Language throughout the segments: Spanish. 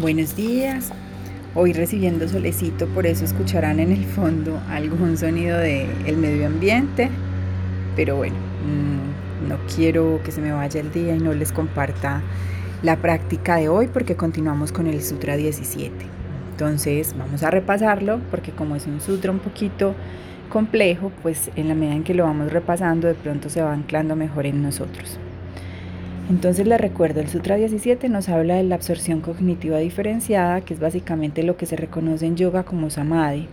Buenos días. Hoy recibiendo solecito, por eso escucharán en el fondo algún sonido del medio ambiente. Pero bueno, mm, no quiero que se me vaya el día y no les comparta la práctica de hoy porque continuamos con el Sutra 17. Entonces vamos a repasarlo porque como es un sutra un poquito complejo, pues en la medida en que lo vamos repasando de pronto se va anclando mejor en nosotros. Entonces les recuerdo, el Sutra 17 nos habla de la absorción cognitiva diferenciada, que es básicamente lo que se reconoce en yoga como samadhi.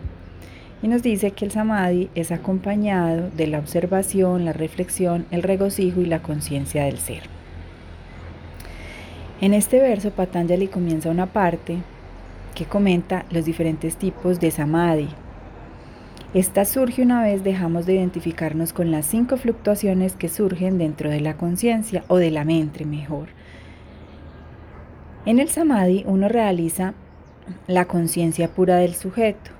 Y nos dice que el samadhi es acompañado de la observación, la reflexión, el regocijo y la conciencia del ser. En este verso Patanjali comienza una parte que comenta los diferentes tipos de samadhi, esta surge una vez dejamos de identificarnos con las cinco fluctuaciones que surgen dentro de la conciencia o de la mente mejor. En el samadhi uno realiza la conciencia pura del sujeto.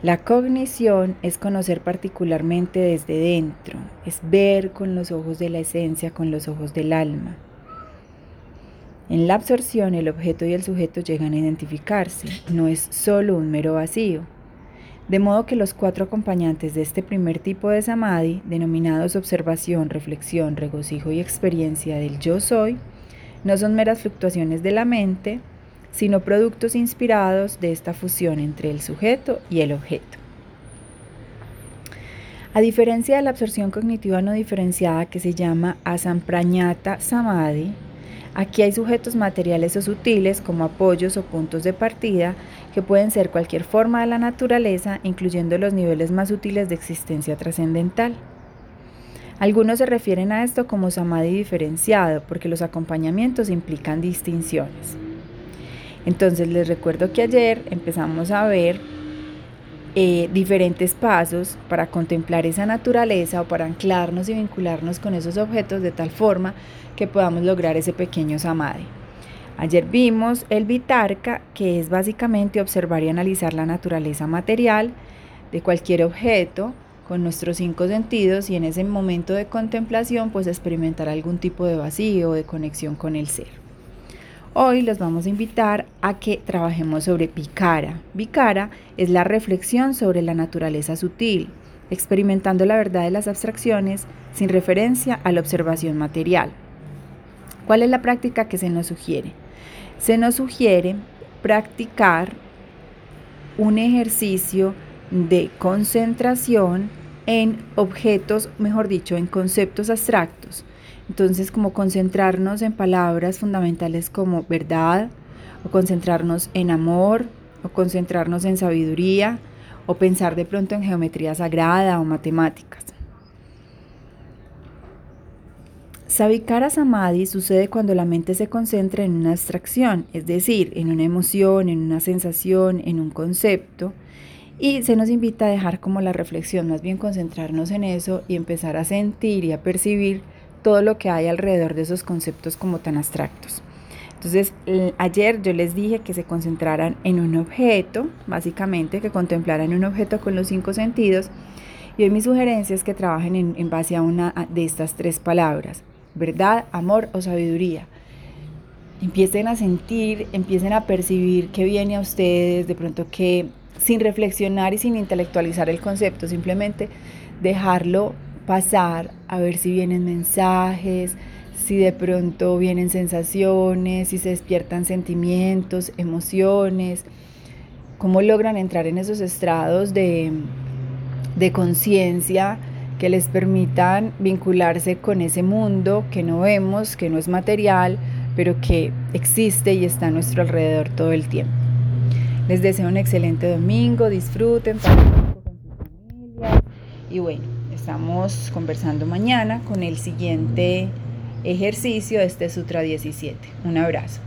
La cognición es conocer particularmente desde dentro, es ver con los ojos de la esencia, con los ojos del alma. En la absorción el objeto y el sujeto llegan a identificarse, no es solo un mero vacío. De modo que los cuatro acompañantes de este primer tipo de samadhi, denominados observación, reflexión, regocijo y experiencia del yo soy, no son meras fluctuaciones de la mente, sino productos inspirados de esta fusión entre el sujeto y el objeto. A diferencia de la absorción cognitiva no diferenciada que se llama asamprañata samadhi, Aquí hay sujetos materiales o sutiles como apoyos o puntos de partida que pueden ser cualquier forma de la naturaleza, incluyendo los niveles más sutiles de existencia trascendental. Algunos se refieren a esto como samadhi diferenciado, porque los acompañamientos implican distinciones. Entonces les recuerdo que ayer empezamos a ver eh, diferentes pasos para contemplar esa naturaleza o para anclarnos y vincularnos con esos objetos de tal forma que podamos lograr ese pequeño samadhi. Ayer vimos el vitarka, que es básicamente observar y analizar la naturaleza material de cualquier objeto con nuestros cinco sentidos y en ese momento de contemplación pues experimentar algún tipo de vacío o de conexión con el ser. Hoy los vamos a invitar a que trabajemos sobre Vicara. Vicara es la reflexión sobre la naturaleza sutil, experimentando la verdad de las abstracciones sin referencia a la observación material. ¿Cuál es la práctica que se nos sugiere? Se nos sugiere practicar un ejercicio de concentración en objetos, mejor dicho, en conceptos abstractos. Entonces, como concentrarnos en palabras fundamentales como verdad, o concentrarnos en amor, o concentrarnos en sabiduría, o pensar de pronto en geometría sagrada o matemáticas. Savikara Samadhi sucede cuando la mente se concentra en una abstracción, es decir, en una emoción, en una sensación, en un concepto, y se nos invita a dejar como la reflexión, más bien concentrarnos en eso y empezar a sentir y a percibir todo lo que hay alrededor de esos conceptos como tan abstractos. Entonces, ayer yo les dije que se concentraran en un objeto, básicamente, que contemplaran un objeto con los cinco sentidos. Y hoy mi sugerencia es que trabajen en, base a una de estas tres palabras, verdad, amor o sabiduría. Empiecen a sentir, empiecen a percibir qué viene a ustedes, de pronto que sin reflexionar y sin intelectualizar el concepto, simplemente dejarlo pasar a ver si vienen mensajes, si de pronto vienen sensaciones, si se despiertan sentimientos, emociones, cómo logran entrar en esos estrados de, de conciencia que les permitan vincularse con ese mundo que no vemos, que no es material, pero que existe y está a nuestro alrededor todo el tiempo. Les deseo un excelente domingo, disfruten, con su familia y bueno. Estamos conversando mañana con el siguiente ejercicio de este Sutra 17. Un abrazo.